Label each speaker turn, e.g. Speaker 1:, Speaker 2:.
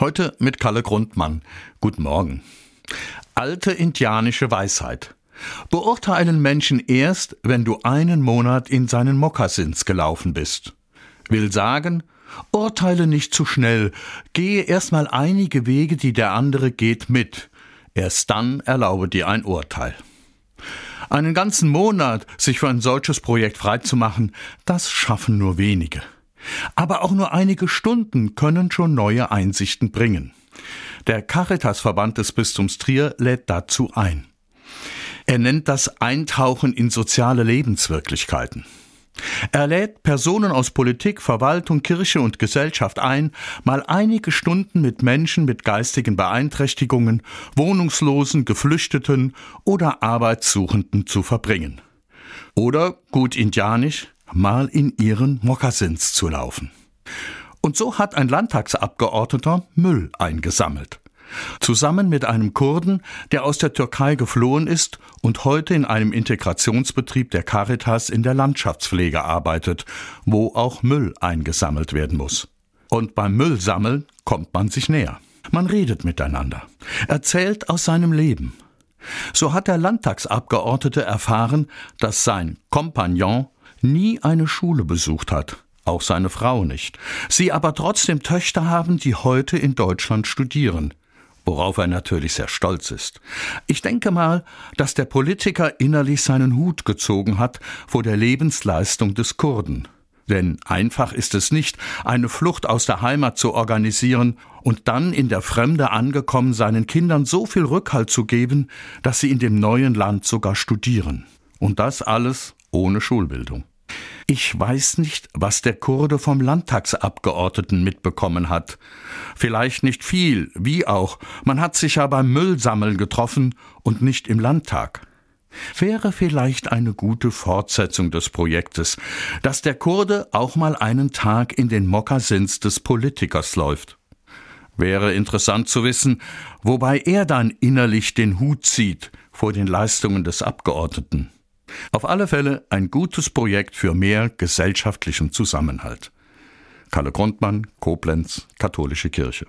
Speaker 1: Heute mit Kalle Grundmann. Guten Morgen. Alte indianische Weisheit. Beurteilen Menschen erst, wenn du einen Monat in seinen Mokassins gelaufen bist. Will sagen, urteile nicht zu schnell, gehe erstmal einige Wege, die der andere geht, mit. Erst dann erlaube dir ein Urteil. Einen ganzen Monat sich für ein solches Projekt freizumachen, das schaffen nur wenige. Aber auch nur einige Stunden können schon neue Einsichten bringen. Der Caritasverband des Bistums Trier lädt dazu ein. Er nennt das Eintauchen in soziale Lebenswirklichkeiten. Er lädt Personen aus Politik, Verwaltung, Kirche und Gesellschaft ein, mal einige Stunden mit Menschen mit geistigen Beeinträchtigungen, Wohnungslosen, Geflüchteten oder Arbeitssuchenden zu verbringen. Oder, gut indianisch, mal in ihren Mokassins zu laufen. Und so hat ein Landtagsabgeordneter Müll eingesammelt. Zusammen mit einem Kurden, der aus der Türkei geflohen ist und heute in einem Integrationsbetrieb der Caritas in der Landschaftspflege arbeitet, wo auch Müll eingesammelt werden muss. Und beim Müllsammeln kommt man sich näher. Man redet miteinander, erzählt aus seinem Leben. So hat der Landtagsabgeordnete erfahren, dass sein Kompagnon nie eine Schule besucht hat, auch seine Frau nicht, sie aber trotzdem Töchter haben, die heute in Deutschland studieren, worauf er natürlich sehr stolz ist. Ich denke mal, dass der Politiker innerlich seinen Hut gezogen hat vor der Lebensleistung des Kurden. Denn einfach ist es nicht, eine Flucht aus der Heimat zu organisieren und dann in der Fremde angekommen seinen Kindern so viel Rückhalt zu geben, dass sie in dem neuen Land sogar studieren. Und das alles ohne Schulbildung. Ich weiß nicht, was der Kurde vom Landtagsabgeordneten mitbekommen hat. Vielleicht nicht viel, wie auch, man hat sich ja beim Müllsammeln getroffen und nicht im Landtag. Wäre vielleicht eine gute Fortsetzung des Projektes, dass der Kurde auch mal einen Tag in den Mokassins des Politikers läuft. Wäre interessant zu wissen, wobei er dann innerlich den Hut zieht vor den Leistungen des Abgeordneten. Auf alle Fälle ein gutes Projekt für mehr gesellschaftlichen Zusammenhalt. Kalle Grundmann, Koblenz, Katholische Kirche.